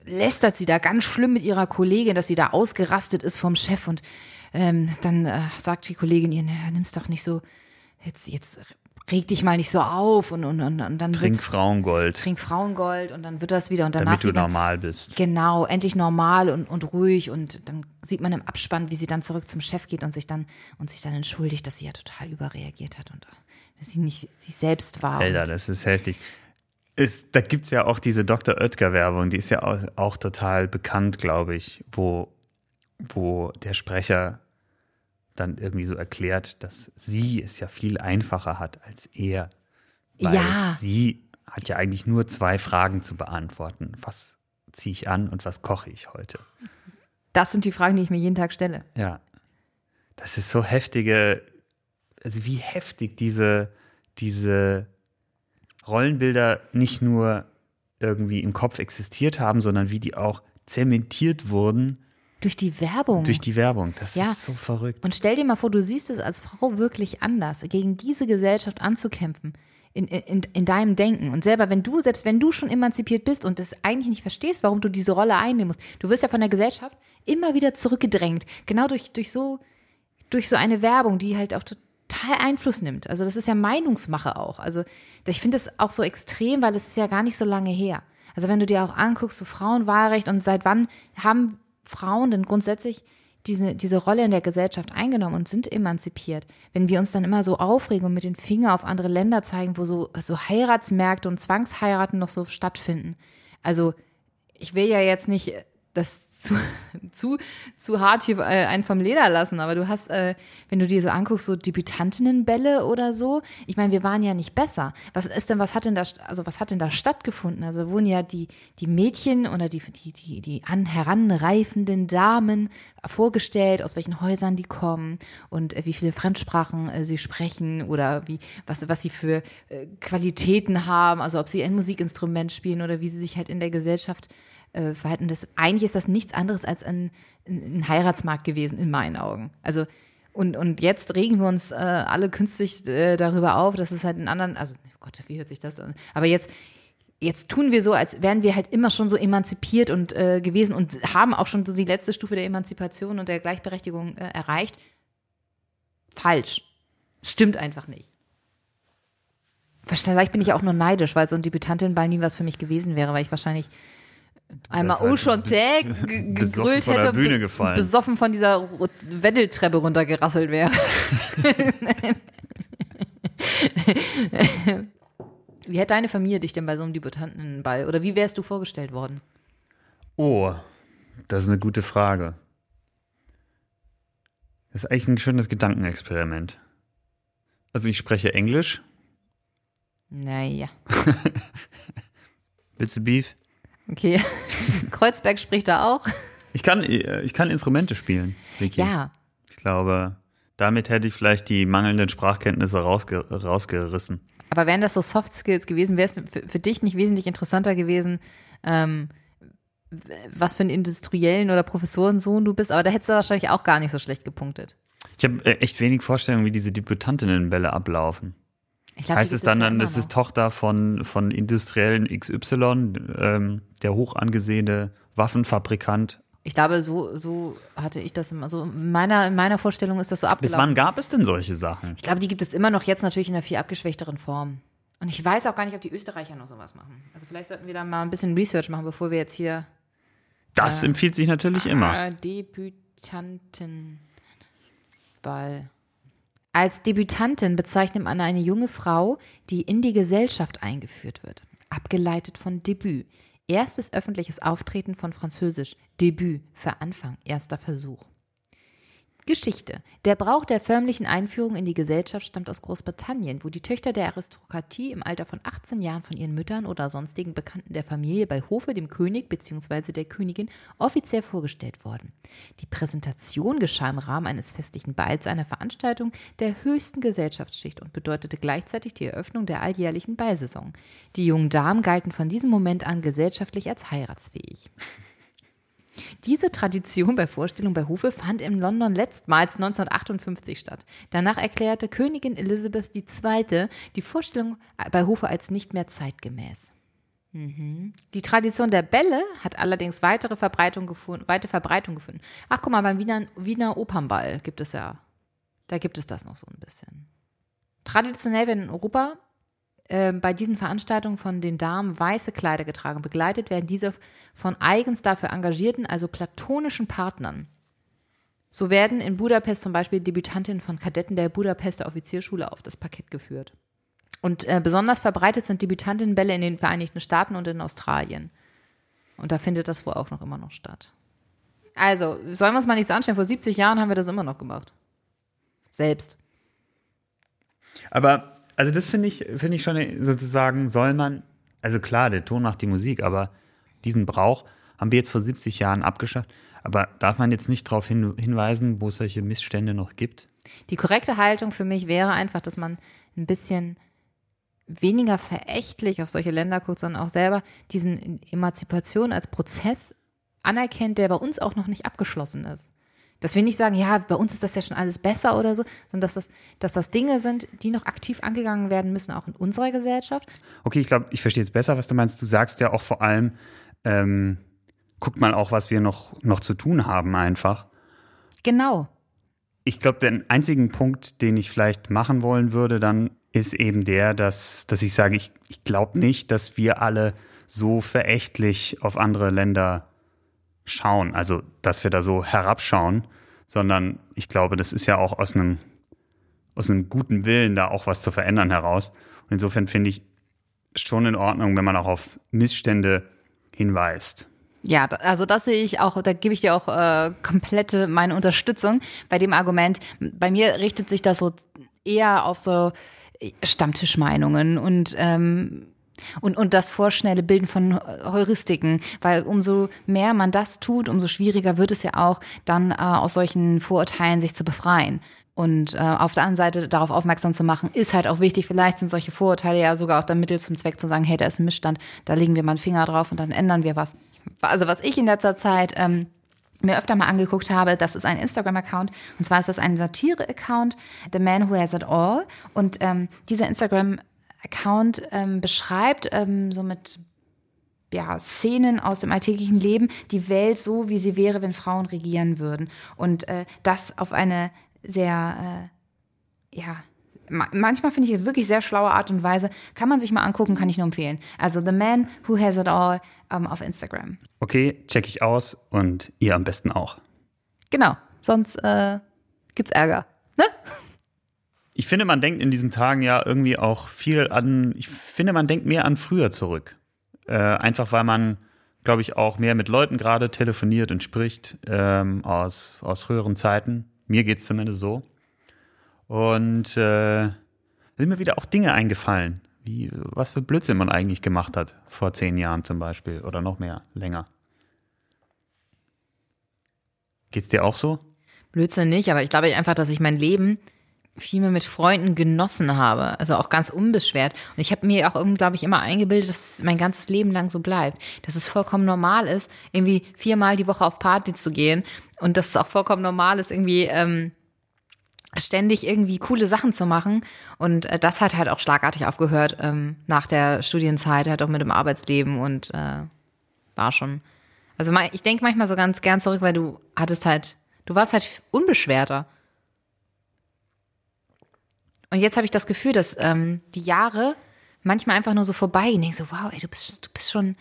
Speaker 3: lästert sie da ganz schlimm mit ihrer Kollegin, dass sie da ausgerastet ist vom Chef und ähm, dann äh, sagt die Kollegin ihr, naja, nimm's doch nicht so, jetzt, jetzt reg dich mal nicht so auf und, und, und, und dann
Speaker 2: Trink Frauengold,
Speaker 3: trink Frauengold und dann wird das wieder und danach
Speaker 2: damit du
Speaker 3: man,
Speaker 2: normal bist.
Speaker 3: Genau, endlich normal und, und ruhig und dann sieht man im Abspann, wie sie dann zurück zum Chef geht und sich dann und sich dann entschuldigt, dass sie ja total überreagiert hat und äh, dass sie nicht sie selbst war.
Speaker 2: Alter, das ist heftig. Ist, da gibt es ja auch diese Dr. Oetker-Werbung, die ist ja auch, auch total bekannt, glaube ich, wo, wo der Sprecher dann irgendwie so erklärt, dass sie es ja viel einfacher hat als er. Weil
Speaker 3: Ja.
Speaker 2: sie hat ja eigentlich nur zwei Fragen zu beantworten. Was ziehe ich an und was koche ich heute?
Speaker 3: das sind die Fragen, die ich mir jeden Tag stelle.
Speaker 2: Ja. Das ist so heftige, also wie heftig diese, diese Rollenbilder nicht nur irgendwie im Kopf existiert haben, sondern wie die auch zementiert wurden
Speaker 3: Durch die Werbung.
Speaker 2: durch die Werbung. Das
Speaker 3: Ja.
Speaker 2: ist so verrückt.
Speaker 3: und stell dir mal vor, du siehst es als Frau wirklich anders, gegen diese Gesellschaft anzukämpfen. In, in, in deinem Denken. Und selber, wenn du, selbst wenn du schon emanzipiert bist und das eigentlich nicht verstehst, warum du diese Rolle einnehmen musst, du wirst ja von der Gesellschaft immer wieder zurückgedrängt. Genau durch, durch so, durch so eine Werbung, die halt auch total Einfluss nimmt. Also das ist ja Meinungsmache auch. Also ich finde das auch so extrem, weil es ist ja gar nicht so lange her. Also wenn du dir auch anguckst, so Frauenwahlrecht und seit wann haben Frauen denn grundsätzlich diese, diese Rolle in der Gesellschaft eingenommen und sind emanzipiert. Wenn wir uns dann immer so aufregen und mit den Finger auf andere Länder zeigen, wo so, so Heiratsmärkte und Zwangsheiraten noch so stattfinden. Also ich will ja jetzt nicht das zu, zu, zu hart hier äh, einen vom Leder lassen, aber du hast, äh, wenn du dir so anguckst, so Debütantinnenbälle oder so, ich meine, wir waren ja nicht besser. Was ist denn, was hat denn da, also was hat denn da stattgefunden? Also wurden ja die, die Mädchen oder die, die, die, die an heranreifenden Damen vorgestellt, aus welchen Häusern die kommen und äh, wie viele Fremdsprachen äh, sie sprechen oder wie, was, was sie für äh, Qualitäten haben, also ob sie ein Musikinstrument spielen oder wie sie sich halt in der Gesellschaft äh, verhalten. Das, eigentlich ist das nichts anderes als ein, ein, Heiratsmarkt gewesen, in meinen Augen. Also, und, und jetzt regen wir uns äh, alle künstlich äh, darüber auf, dass es halt einen anderen, also, oh Gott, wie hört sich das an? Aber jetzt, jetzt tun wir so, als wären wir halt immer schon so emanzipiert und äh, gewesen und haben auch schon so die letzte Stufe der Emanzipation und der Gleichberechtigung äh, erreicht. Falsch. Stimmt einfach nicht. Vielleicht bin ich auch nur neidisch, weil so ein Debütantinnenball nie was für mich gewesen wäre, weil ich wahrscheinlich einmal
Speaker 2: halt
Speaker 3: Chanté
Speaker 2: besoffen
Speaker 3: ge- gegrölt
Speaker 2: von der
Speaker 3: hätte,
Speaker 2: Bühne gefallen.
Speaker 3: besoffen von dieser Wendeltreppe runtergerasselt wäre. wie hätte deine Familie dich denn bei so einem Debütantenball oder wie wärst du vorgestellt worden?
Speaker 2: Oh, das ist eine gute Frage. Das ist eigentlich ein schönes Gedankenexperiment. Also ich spreche Englisch.
Speaker 3: Naja,
Speaker 2: Willst du Beef?
Speaker 3: Okay. Kreuzberg spricht da auch.
Speaker 2: Ich kann, äh, ich kann Instrumente spielen, Vicky.
Speaker 3: Ja,
Speaker 2: Ich glaube, damit hätte ich vielleicht die mangelnden Sprachkenntnisse rausge rausgerissen.
Speaker 3: aber wären das so Soft Skills gewesen, wäre es für, für dich nicht wesentlich interessanter gewesen, ähm, was für einen industriellen oder Professorensohn du bist, aber da hättest du wahrscheinlich auch gar nicht so schlecht gepunktet.
Speaker 2: Ich habe äh, echt wenig Vorstellung, wie diese Debütantinnenbälle ablaufen.
Speaker 3: Glaub,
Speaker 2: heißt es dann, dann das ist. Tochter von, von Industriellen XY, ähm, der hoch angesehene Waffenfabrikant.
Speaker 3: Ich glaube, so, so hatte ich das immer so. In meiner, in meiner Vorstellung ist das so
Speaker 2: Bis
Speaker 3: abgelaufen.
Speaker 2: wann gab es denn solche Sachen?
Speaker 3: Ich glaube, die gibt es immer noch jetzt natürlich in einer viel abgeschwächteren Form. Und ich weiß auch gar nicht, ob die Österreicher noch sowas machen. Also vielleicht sollten wir da mal ein bisschen Research machen, bevor wir jetzt hier
Speaker 2: Das empfiehlt sich natürlich immer.
Speaker 3: Äh, Debütantenball. Als Debütantin bezeichnet man eine junge Frau, die in die Gesellschaft eingeführt wird. Abgeleitet von Debüt. Erstes öffentliches Auftreten von Französisch. Debüt für Anfang, erster Versuch. Geschichte. Der Brauch der förmlichen Einführung in die Gesellschaft stammt aus Großbritannien, wo die Töchter der Aristokratie im Alter von 18 Jahren von ihren Müttern oder sonstigen Bekannten der Familie bei Hofe dem König bzw. der Königin offiziell vorgestellt wurden. Die Präsentation geschah im Rahmen eines festlichen Balls, einer Veranstaltung der höchsten Gesellschaftsschicht und bedeutete gleichzeitig die Eröffnung der alljährlichen Ballsaison. Die jungen Damen galten von diesem Moment an gesellschaftlich als heiratsfähig. Diese Tradition bei Vorstellung bei Hofe fand in London letztmals 1958 statt. Danach erklärte Königin Elizabeth II. die Vorstellung bei Hofe als nicht mehr zeitgemäß. Mhm. Die Tradition der Bälle hat allerdings weitere Verbreitung gefunden, weite Verbreitung gefunden. Ach, guck mal, beim Wiener, Wiener Opernball gibt es ja, da gibt es das noch so ein bisschen. Traditionell werden in Europa äh, bei diesen Veranstaltungen von den Damen weiße Kleider getragen. Begleitet werden diese von eigens dafür engagierten, also platonischen Partnern. So werden in Budapest zum Beispiel Debütantinnen von Kadetten der Budapester Offizierschule auf das Parkett geführt. Und äh, besonders verbreitet sind Debütantinnenbälle in den Vereinigten Staaten und in Australien. Und da findet das wohl auch noch immer noch statt. Also, sollen wir uns mal nicht so anstellen, vor 70 Jahren haben wir das immer noch gemacht. Selbst.
Speaker 2: Aber, also das finde ich, finde ich schon sozusagen, soll man, also klar, der Ton macht die Musik, aber diesen Brauch haben wir jetzt vor 70 Jahren abgeschafft. Aber darf man jetzt nicht darauf hin, hinweisen, wo es solche Missstände noch gibt?
Speaker 3: Die korrekte Haltung für mich wäre einfach, dass man ein bisschen weniger verächtlich auf solche Länder guckt, sondern auch selber diesen Emanzipation als Prozess anerkennt, der bei uns auch noch nicht abgeschlossen ist. Dass wir nicht sagen, ja, bei uns ist das ja schon alles besser oder so, sondern dass das, dass das Dinge sind, die noch aktiv angegangen werden müssen, auch in unserer Gesellschaft.
Speaker 2: Okay, ich glaube, ich verstehe jetzt besser, was du meinst. Du sagst ja auch vor allem, ähm, guckt mal auch, was wir noch, noch zu tun haben einfach.
Speaker 3: Genau.
Speaker 2: Ich glaube, den einzigen Punkt, den ich vielleicht machen wollen würde, dann ist eben der, dass, dass ich sage, ich, ich glaube nicht, dass wir alle so verächtlich auf andere Länder schauen, also dass wir da so herabschauen, sondern ich glaube, das ist ja auch aus einem, aus einem guten Willen, da auch was zu verändern heraus. Und insofern finde ich schon in Ordnung, wenn man auch auf Missstände hinweist.
Speaker 3: Ja, also das sehe ich auch, da gebe ich dir auch äh, komplette meine Unterstützung bei dem Argument. Bei mir richtet sich das so eher auf so Stammtischmeinungen und ähm, und, und das vorschnelle Bilden von Heuristiken, weil umso mehr man das tut, umso schwieriger wird es ja auch, dann äh, aus solchen Vorurteilen sich zu befreien. Und äh, auf der anderen Seite darauf aufmerksam zu machen, ist halt auch wichtig. Vielleicht sind solche Vorurteile ja sogar auch der Mittel zum Zweck zu sagen, hey, da ist ein Missstand, da legen wir mal einen Finger drauf und dann ändern wir was. Also was ich in letzter Zeit ähm, mir öfter mal angeguckt habe, das ist ein Instagram-Account. Und zwar ist das ein Satire-Account, The Man Who Has It All. Und ähm, dieser Instagram-Account ähm, beschreibt ähm, so mit ja, Szenen aus dem alltäglichen Leben die Welt so, wie sie wäre, wenn Frauen regieren würden. Und äh, das auf eine sehr, äh, ja, manchmal finde ich wirklich sehr schlaue Art und Weise. Kann man sich mal angucken, kann ich nur empfehlen. Also The Man Who Has It All ähm, auf Instagram.
Speaker 2: Okay, check ich aus und ihr am besten auch.
Speaker 3: Genau, sonst äh, gibt's Ärger. Ne?
Speaker 2: Ich finde, man denkt in diesen Tagen ja irgendwie auch viel an, ich finde, man denkt mehr an früher zurück. Äh, einfach weil man, glaube ich, auch mehr mit Leuten gerade telefoniert und spricht ähm, aus, aus früheren Zeiten. Mir geht's zumindest so. Und äh, sind mir wieder auch Dinge eingefallen, wie was für Blödsinn man eigentlich gemacht hat vor zehn Jahren zum Beispiel oder noch mehr, länger. Geht's dir auch so?
Speaker 3: Blödsinn nicht, aber ich glaube einfach, dass ich mein Leben viel mehr mit Freunden genossen habe, also auch ganz unbeschwert. Und ich habe mir auch, glaube ich, immer eingebildet, dass es mein ganzes Leben lang so bleibt, dass es vollkommen normal ist, irgendwie viermal die Woche auf Party zu gehen und dass es auch vollkommen normal ist, irgendwie ähm, ständig irgendwie coole Sachen zu machen. Und äh, das hat halt auch schlagartig aufgehört ähm, nach der Studienzeit, halt auch mit dem Arbeitsleben und äh, war schon. Also ich denke manchmal so ganz gern zurück, weil du hattest halt, du warst halt unbeschwerter. Und jetzt habe ich das Gefühl, dass ähm, die Jahre manchmal einfach nur so vorbeigehen. Ich denke so, wow, ey, du bist, du bist schon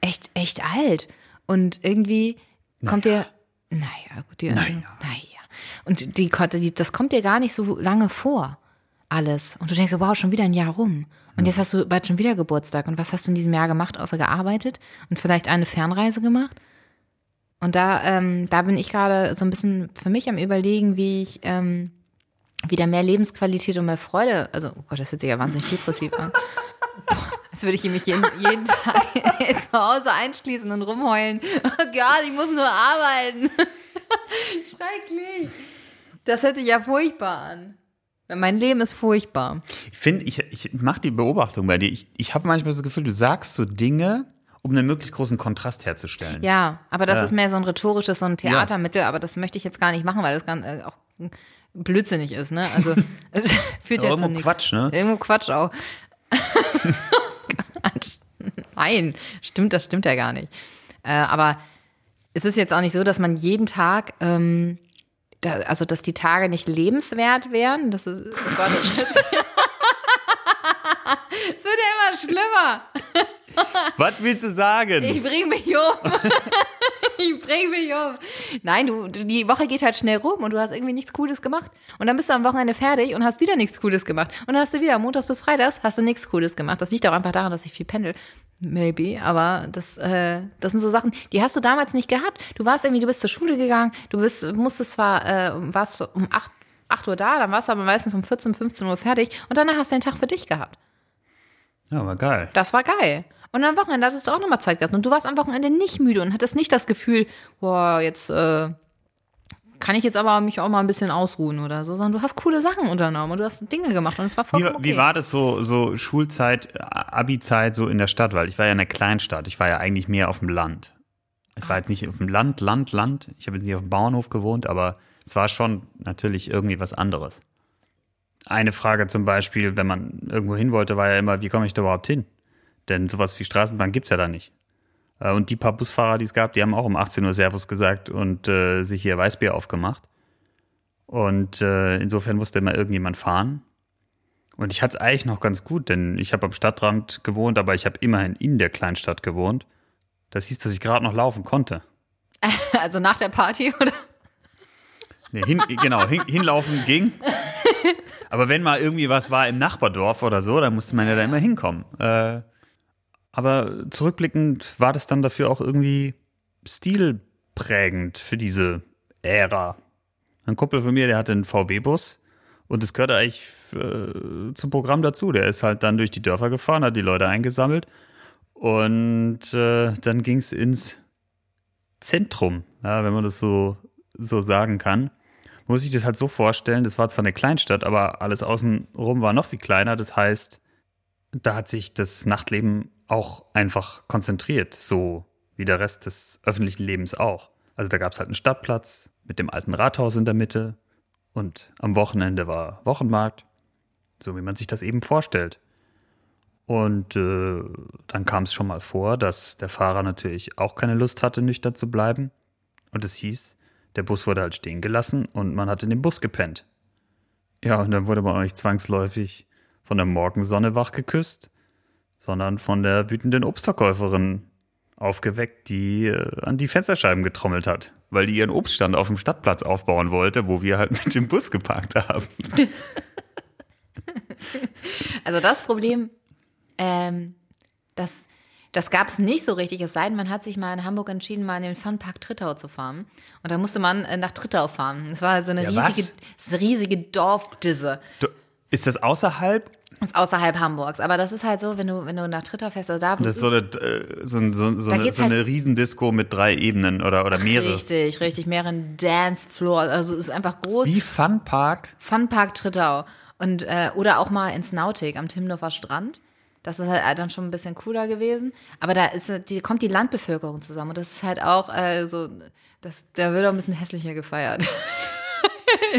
Speaker 3: echt, echt alt. Und irgendwie kommt naja. dir, naja, gut, dir, naja. naja. Und die, die, das kommt dir gar nicht so lange vor, alles. Und du denkst so, wow, schon wieder ein Jahr rum. Und jetzt hast du bald schon wieder Geburtstag. Und was hast du in diesem Jahr gemacht, außer gearbeitet und vielleicht eine Fernreise gemacht? Und da, ähm, da bin ich gerade so ein bisschen für mich am überlegen, wie ich ähm, wieder mehr Lebensqualität und mehr Freude, also, oh Gott, das hört sich ja wahnsinnig depressiv an. Boah, als würde ich mich jeden, jeden Tag zu Hause einschließen und rumheulen. Oh Gott, ich muss nur arbeiten. Schrecklich. Das hört sich ja furchtbar an. Mein Leben ist furchtbar.
Speaker 2: Ich finde, ich, ich mache die Beobachtung bei dir. Ich, ich habe manchmal das Gefühl, du sagst so Dinge, um einen möglichst großen Kontrast herzustellen.
Speaker 3: Ja, aber das
Speaker 2: Ja.
Speaker 3: ist mehr so ein rhetorisches, so ein Theatermittel, aber das möchte ich jetzt gar nicht machen, weil das ganz, äh, auch blödsinnig ist, ne? Also führt zu
Speaker 2: irgendwo. Quatsch, ne?
Speaker 3: Irgendwo Quatsch auch. Nein, stimmt, das stimmt ja gar nicht. Äh, aber es ist jetzt auch nicht so, dass man jeden Tag, ähm, da, also dass die Tage nicht lebenswert wären. Das ist, oh Gott, das ist, es wird ja immer schlimmer.
Speaker 2: Was willst du sagen?
Speaker 3: Ich bring mich um. ich bring mich um. Nein, du, die Woche geht halt schnell rum und du hast irgendwie nichts Cooles gemacht. Und dann bist du am Wochenende fertig und hast wieder nichts Cooles gemacht. Und dann hast du wieder montags bis freitags hast du nichts Cooles gemacht. Das liegt auch einfach daran, dass ich viel pendel. Maybe, aber das, äh, das sind so Sachen, die hast du damals nicht gehabt. Du warst irgendwie, du bist zur Schule gegangen, du bist, musstest zwar, äh, warst um 8, 8 Uhr da, dann warst du aber meistens um 14, 15 Uhr fertig und danach hast du den Tag für dich gehabt.
Speaker 2: Ja, war geil.
Speaker 3: Das war geil. Und am Wochenende hattest du auch nochmal Zeit gehabt. Und du warst am Wochenende nicht müde und hattest nicht das Gefühl, boah, jetzt äh, kann ich jetzt aber mich auch mal ein bisschen ausruhen oder so, sondern du hast coole Sachen unternommen und du hast Dinge gemacht und es war
Speaker 2: Wie,
Speaker 3: vollkommen okay.
Speaker 2: wie war das so, so Schulzeit, Abi-Zeit so in der Stadt? Weil ich war ja in einer Kleinstadt. Ich war ja eigentlich mehr auf dem Land. Ich war jetzt nicht auf dem Land, Land, Land. Ich habe jetzt nicht auf dem Bauernhof gewohnt, aber es war schon natürlich irgendwie was anderes. Eine Frage zum Beispiel, wenn man irgendwo hin wollte, war ja immer, wie komme ich da überhaupt hin? Denn sowas wie Straßenbahn gibt's ja da nicht. Äh, Und die paar Busfahrer, die es gab, die haben auch um 18 Uhr Servus gesagt und äh, sich hier Weißbier aufgemacht. Und äh, insofern musste immer irgendjemand fahren. Und ich hatte es eigentlich noch ganz gut, denn ich habe am Stadtrand gewohnt, aber ich habe immerhin in der Kleinstadt gewohnt. Das hieß, dass ich gerade noch laufen konnte.
Speaker 3: also nach der Party oder?
Speaker 2: Nee, hin, genau, hin, hinlaufen ging. Aber wenn mal irgendwie was war im Nachbardorf oder so, dann musste man ja da immer hinkommen. Äh, aber zurückblickend war das dann dafür auch irgendwie stilprägend für diese Ära. Ein Kumpel von mir, der hatte einen VW-Bus und das gehörte eigentlich äh, zum Programm dazu. Der ist halt dann durch die Dörfer gefahren, hat die Leute eingesammelt und äh, dann ging es ins Zentrum, ja, wenn man das so, so sagen kann. Muss ich das halt so vorstellen, das war zwar eine Kleinstadt, aber alles außenrum war noch viel kleiner. Das heißt, da hat sich das Nachtleben auch einfach konzentriert, so wie der Rest des öffentlichen Lebens auch. Also da gab es halt einen Stadtplatz mit dem alten Rathaus in der Mitte und am Wochenende war Wochenmarkt, so wie man sich das eben vorstellt. Und äh, dann kam es schon mal vor, dass der Fahrer natürlich auch keine Lust hatte, nüchtern zu bleiben. Und es hieß, der Bus wurde halt stehen gelassen und man hat in dem Bus gepennt. Ja, und dann wurde man auch nicht zwangsläufig von der Morgensonne wach geküsst, sondern von der wütenden Obstverkäuferin aufgeweckt, die äh, an die Fensterscheiben getrommelt hat, weil die ihren Obststand auf dem Stadtplatz aufbauen wollte, wo wir halt mit dem Bus geparkt haben.
Speaker 3: Also das Problem, ähm, das, das gab es nicht so richtig. Es sei denn, man hat sich mal in Hamburg entschieden, mal in den Funpark Trittau zu fahren. Und da musste man äh, nach Trittau fahren. Es war so eine
Speaker 2: Ja,
Speaker 3: riesige,
Speaker 2: was?
Speaker 3: riesige Dorfdisse.
Speaker 2: Ist das außerhalb?
Speaker 3: Das ist außerhalb Hamburgs. Aber das ist halt so, wenn du, wenn du nach Trittau fährst, also da,
Speaker 2: Das ist so eine, äh, so, so, so eine, so eine
Speaker 3: halt-
Speaker 2: Riesendisco mit drei Ebenen oder, oder mehrere.
Speaker 3: Richtig, richtig. Mehreren Dancefloors. Also es ist einfach groß.
Speaker 2: Wie Funpark?
Speaker 3: Funpark Trittau. Und, äh, oder auch mal ins Nautik am Timmendorfer Strand. Das ist halt dann schon ein bisschen cooler gewesen. Aber da ist, äh, die, kommt die Landbevölkerung zusammen. Und das ist halt auch äh, so, das, da wird auch ein bisschen hässlicher gefeiert.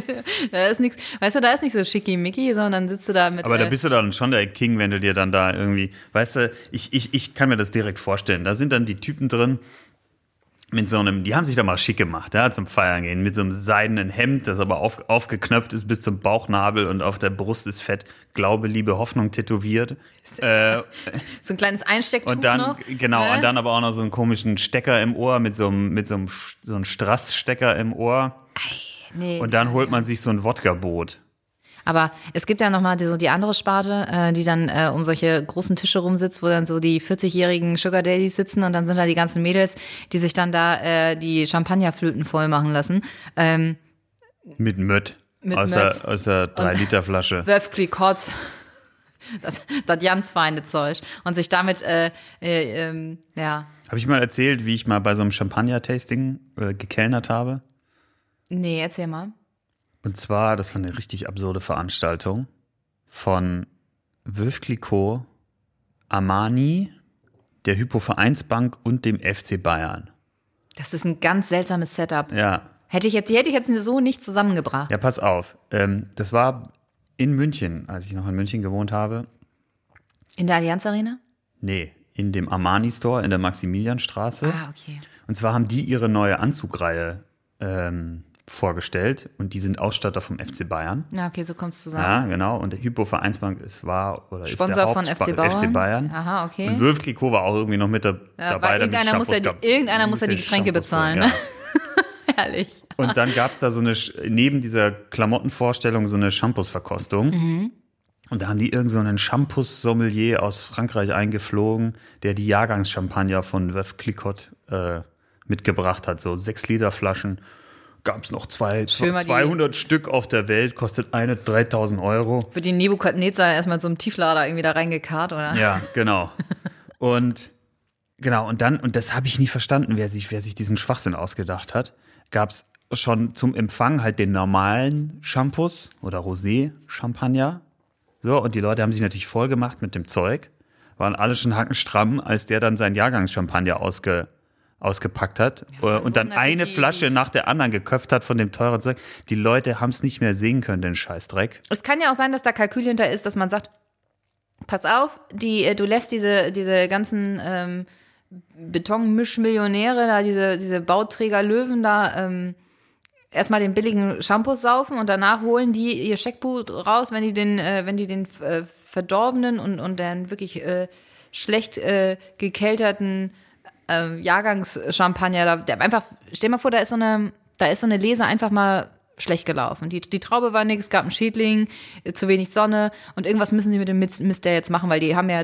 Speaker 3: da ist nichts, weißt du, da ist nicht so schickimicki, sondern sitzt du da mit.
Speaker 2: Aber da
Speaker 3: äh,
Speaker 2: bist du dann schon der King, wenn du dir dann da irgendwie, weißt du, ich, ich, ich kann mir das direkt vorstellen. Da sind dann die Typen drin mit so einem, die haben sich da mal schick gemacht, ja, zum Feiern gehen, mit so einem seidenen Hemd, das aber auf, aufgeknöpft ist bis zum Bauchnabel und auf der Brust ist fett Glaube, Liebe, Hoffnung tätowiert. Äh,
Speaker 3: so ein kleines Einstecktuch
Speaker 2: und dann,
Speaker 3: noch.
Speaker 2: genau,
Speaker 3: ne?
Speaker 2: und dann aber auch noch so einen komischen Stecker im Ohr mit so einem, mit so einem, so einem Strassstecker im Ohr.
Speaker 3: Nee,
Speaker 2: Und dann holt man sich so ein Wodka-Boot.
Speaker 3: Aber es gibt ja nochmal die, so die andere Sparte, äh, die dann äh, um solche großen Tische rumsitzt, wo dann so die 40-jährigen Sugar Daddies sitzen und dann sind da die ganzen Mädels, die sich dann da äh, die Champagnerflöten voll machen lassen. Ähm,
Speaker 2: Mit Mött.
Speaker 3: Mit
Speaker 2: aus,
Speaker 3: Mött.
Speaker 2: Der, aus der 3-Liter-Flasche.
Speaker 3: Wölf Klikot, das, das ganz feine Zeug. Und sich damit, äh, äh, ähm, ja,
Speaker 2: Habe ich mal erzählt, wie ich mal bei so einem Champagner-Tasting äh, gekellnert habe?
Speaker 3: Nee, erzähl mal.
Speaker 2: Und zwar, das war eine richtig absurde Veranstaltung von Clicquot, Armani, der Hypo Vereinsbank und dem FC Bayern.
Speaker 3: Das ist ein ganz seltsames Setup.
Speaker 2: Ja,
Speaker 3: Hätte ich jetzt, die hätte ich jetzt so nicht zusammengebracht.
Speaker 2: ja, pass auf. Ähm, das war in München, als ich noch in München gewohnt habe.
Speaker 3: In der Allianz Arena?
Speaker 2: Nee, in dem Armani Store in der Maximilianstraße.
Speaker 3: Ah, okay.
Speaker 2: Und zwar haben die ihre neue Anzugreihe ähm, vorgestellt und die sind Ausstatter vom FC Bayern.
Speaker 3: Ja, okay, so kommt's zusammen.
Speaker 2: Ja, genau. Und der Hypo Vereinsbank ist, war oder
Speaker 3: Sponsor
Speaker 2: ist
Speaker 3: von
Speaker 2: der
Speaker 3: FC
Speaker 2: Hauptsponsor
Speaker 3: Bayern.
Speaker 2: FC Bayern.
Speaker 3: Aha, okay.
Speaker 2: Und Clicquot war auch irgendwie noch mit da,
Speaker 3: Ja,
Speaker 2: dabei.
Speaker 3: irgendeiner muss ja die- irgendeiner muss ja die Getränke
Speaker 2: Shampoos
Speaker 3: bezahlen, ne? Herrlich.
Speaker 2: Und dann gab es da so eine, neben dieser Klamottenvorstellung so eine Shampoos-Verkostung.
Speaker 3: Mhm.
Speaker 2: Und da haben die irgend so einen Shampoos-Sommelier aus Frankreich eingeflogen, der die Jahrgangschampagner von Veuve Clicquot äh, mitgebracht hat. So sechs Liter Flaschen. Gab es noch zwei,
Speaker 3: Schön mal die-
Speaker 2: 200 Stück auf der Welt, kostet eine 3000 Euro.
Speaker 3: Wird die Nebukadnezar erstmal so einem Tieflader irgendwie da reingekarrt, oder?
Speaker 2: Ja, genau. Und genau, und dann, und das habe ich nie verstanden, wer sich, wer sich diesen Schwachsinn ausgedacht hat, gab es schon zum Empfang halt den normalen Shampoos oder Rosé-Champagner. So, und die Leute haben sich natürlich voll gemacht mit dem Zeug, waren alle schon hackenstramm, als der dann sein Jahrgangschampagner ausge, ausgepackt hat äh, und dann eine Flasche nach der anderen geköpft hat von dem teuren Zeug. Die Leute haben es nicht mehr sehen können, den Scheißdreck.
Speaker 3: Es kann ja auch sein, dass da Kalkül hinter ist, dass man sagt, pass auf, die, äh, du lässt diese, diese ganzen ähm, Betonmischmillionäre, da diese, diese Bauträger-Löwen da ähm, erstmal den billigen Shampoo saufen und danach holen die ihr Scheckbuch raus, wenn die den, äh, wenn die den äh, verdorbenen und, und den wirklich äh, schlecht äh, gekelterten äh, Jahrgangschampagner, da, der einfach, stell mal vor, da ist so eine, da ist so eine Lese einfach mal schlecht gelaufen. Die, die Traube war nix, gab einen Schädling, äh, zu wenig Sonne und irgendwas müssen sie mit dem Mist, Mist der jetzt machen, weil die haben ja,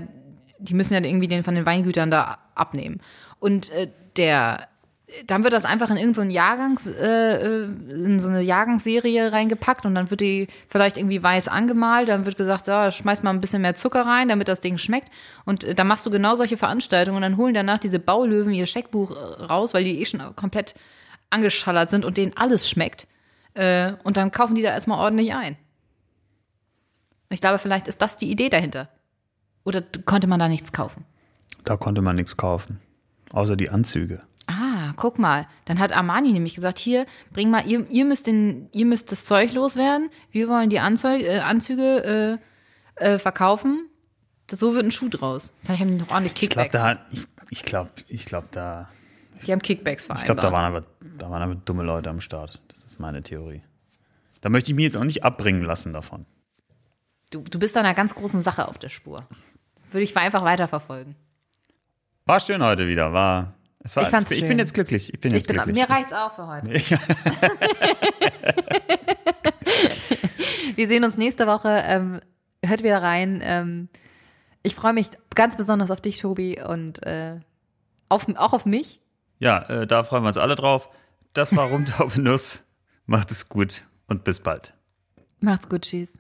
Speaker 3: die müssen ja irgendwie den von den Weingütern da abnehmen. Und äh, der, dann wird das einfach in irgendeinen Jahrgangs, äh, äh, so eine Jahrgangsserie reingepackt und dann wird die vielleicht irgendwie weiß angemalt, dann wird gesagt, so, schmeiß mal ein bisschen mehr Zucker rein, damit das Ding schmeckt. Und äh, dann machst du genau solche Veranstaltungen und dann holen danach diese Baulöwen ihr Scheckbuch äh, raus, weil die eh schon komplett angeschallert sind und denen alles schmeckt. Äh, und dann kaufen die da erstmal ordentlich ein. Ich glaube, vielleicht ist das die Idee dahinter. Oder konnte man da nichts kaufen?
Speaker 2: Da konnte man nichts kaufen. Außer die Anzüge.
Speaker 3: Guck mal. Dann hat Armani nämlich gesagt, hier, bring mal, ihr, ihr müsst den, ihr müsst das Zeug loswerden. Wir wollen die Anzeug, äh, Anzüge äh, äh, verkaufen. Das, so wird ein Schuh draus. Vielleicht haben die noch ordentlich
Speaker 2: Ich glaube,
Speaker 3: Kickbacks.
Speaker 2: da, ich, ich glaube, ich glaube, da,
Speaker 3: die haben Kickbacks
Speaker 2: ich
Speaker 3: vereinbart.
Speaker 2: glaube, da waren aber, da waren aber dumme Leute am Start. Das ist meine Theorie. Da möchte ich mich jetzt auch nicht abbringen lassen davon.
Speaker 3: du, du bist da einer ganz großen Sache auf der Spur. Würde ich einfach weiterverfolgen.
Speaker 2: War schön heute wieder, war.
Speaker 3: Ich fand's
Speaker 2: ich
Speaker 3: schön.
Speaker 2: bin jetzt glücklich. Ich bin jetzt
Speaker 3: Ich bin,
Speaker 2: glücklich.
Speaker 3: mir reicht's auch für heute. Wir sehen uns nächste Woche. Ähm, hört wieder rein. Ähm, ich freue mich ganz besonders auf dich, Tobi, und äh, auf, auch auf mich.
Speaker 2: ja, äh, da freuen wir uns alle drauf. Das war Rumtaufe Nuss. Macht es gut und bis bald.
Speaker 3: Macht's gut, tschüss.